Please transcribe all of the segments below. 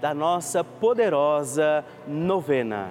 da nossa poderosa novena.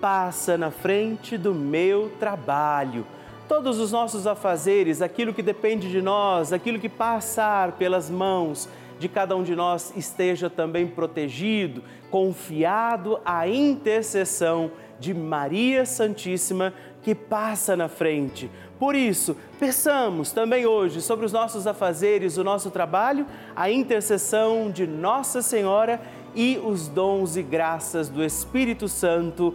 passa na frente do meu trabalho. Todos os nossos afazeres, aquilo que depende de nós, aquilo que passar pelas mãos de cada um de nós esteja também protegido, confiado à intercessão de Maria Santíssima que passa na frente. Por isso, peçamos também hoje sobre os nossos afazeres, o nosso trabalho, a intercessão de Nossa Senhora e os dons e graças do Espírito Santo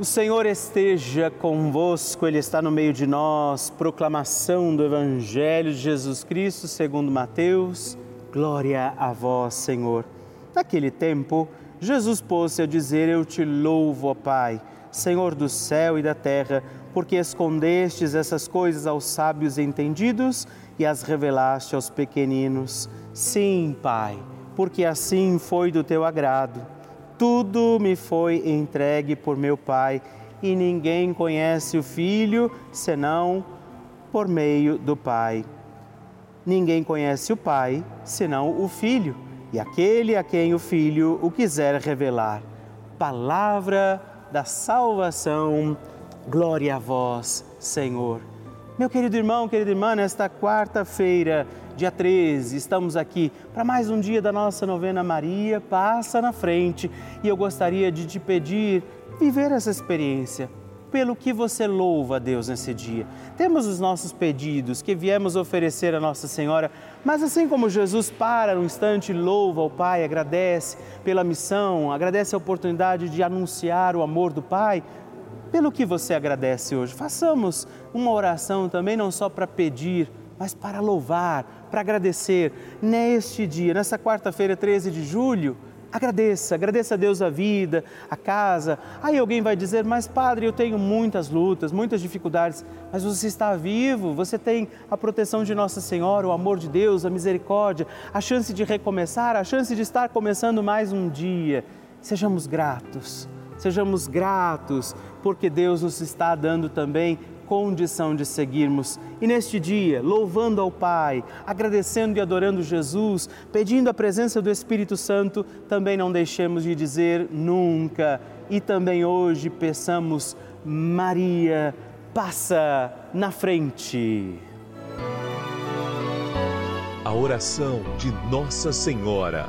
O Senhor esteja convosco, Ele está no meio de nós. Proclamação do Evangelho de Jesus Cristo segundo Mateus. Glória a vós, Senhor. Naquele tempo, Jesus pôs-se a dizer: Eu te louvo, ó Pai, Senhor do céu e da terra, porque escondestes essas coisas aos sábios entendidos e as revelaste aos pequeninos. Sim, Pai, porque assim foi do teu agrado tudo me foi entregue por meu Pai, e ninguém conhece o Filho senão por meio do Pai. Ninguém conhece o Pai senão o Filho, e aquele a quem o Filho o quiser revelar. Palavra da salvação, glória a vós, Senhor. Meu querido irmão, querida irmã, nesta quarta-feira, dia 13, estamos aqui para mais um dia da nossa novena Maria Passa na Frente e eu gostaria de te pedir viver essa experiência pelo que você louva a Deus nesse dia. Temos os nossos pedidos que viemos oferecer a Nossa Senhora, mas assim como Jesus para um instante, louva ao Pai, agradece pela missão, agradece a oportunidade de anunciar o amor do Pai, pelo que você agradece hoje. Façamos uma oração também, não só para pedir, mas para louvar, para agradecer neste dia, nessa quarta-feira, 13 de julho Agradeça, agradeça a Deus a vida, a casa. Aí alguém vai dizer, mas padre, eu tenho muitas lutas, muitas dificuldades, mas você está vivo, você tem a proteção de Nossa Senhora, o amor de Deus, a misericórdia, a chance de recomeçar, a chance de estar começando mais um dia. Sejamos gratos, sejamos gratos, porque Deus nos está dando também condição de seguirmos. E neste dia, louvando ao Pai, agradecendo e adorando Jesus, pedindo a presença do Espírito Santo, também não deixemos de dizer nunca. E também hoje peçamos, Maria, passa na frente. A oração de Nossa Senhora.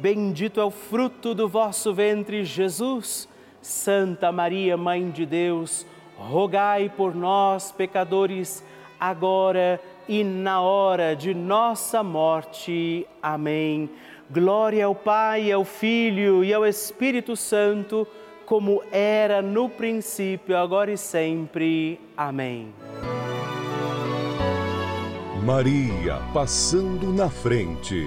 bendito é o fruto do vosso ventre, Jesus. Santa Maria, Mãe de Deus, rogai por nós, pecadores, agora e na hora de nossa morte. Amém. Glória ao Pai, ao Filho e ao Espírito Santo, como era no princípio, agora e sempre. Amém. Maria passando na frente.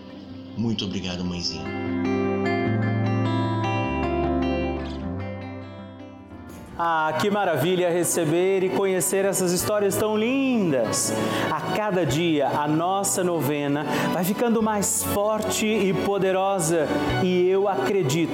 Muito obrigado, mãezinha. Ah, que maravilha receber e conhecer essas histórias tão lindas! A cada dia a nossa novena vai ficando mais forte e poderosa e eu acredito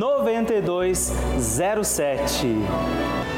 9207.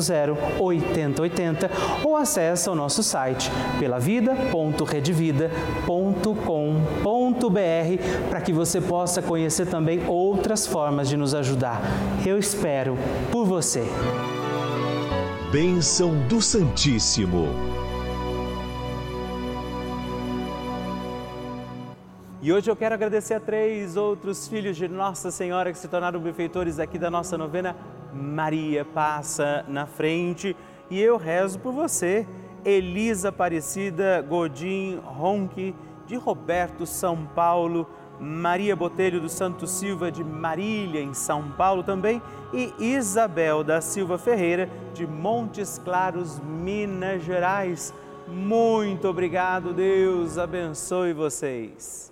00 8080 ou acesse o nosso site pelavida.redvida.com.br para que você possa conhecer também outras formas de nos ajudar. Eu espero por você. Bênção do Santíssimo. E hoje eu quero agradecer a três outros filhos de Nossa Senhora que se tornaram benfeitores aqui da nossa novena Maria passa na frente e eu rezo por você. Elisa Aparecida Godin Ronque, de Roberto São Paulo, Maria Botelho do Santo Silva de Marília, em São Paulo também, e Isabel da Silva Ferreira, de Montes Claros, Minas Gerais. Muito obrigado, Deus abençoe vocês.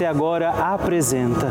agora apresenta.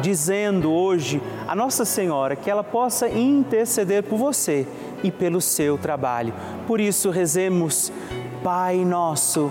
dizendo hoje a Nossa Senhora que ela possa interceder por você e pelo seu trabalho. Por isso, rezemos, Pai Nosso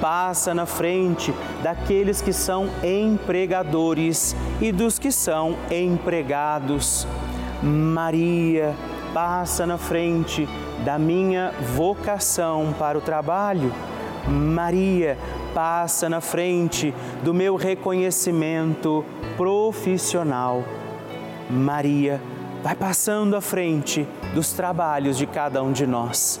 passa na frente daqueles que são empregadores e dos que são empregados. Maria passa na frente da minha vocação para o trabalho. Maria passa na frente do meu reconhecimento profissional. Maria vai passando à frente dos trabalhos de cada um de nós.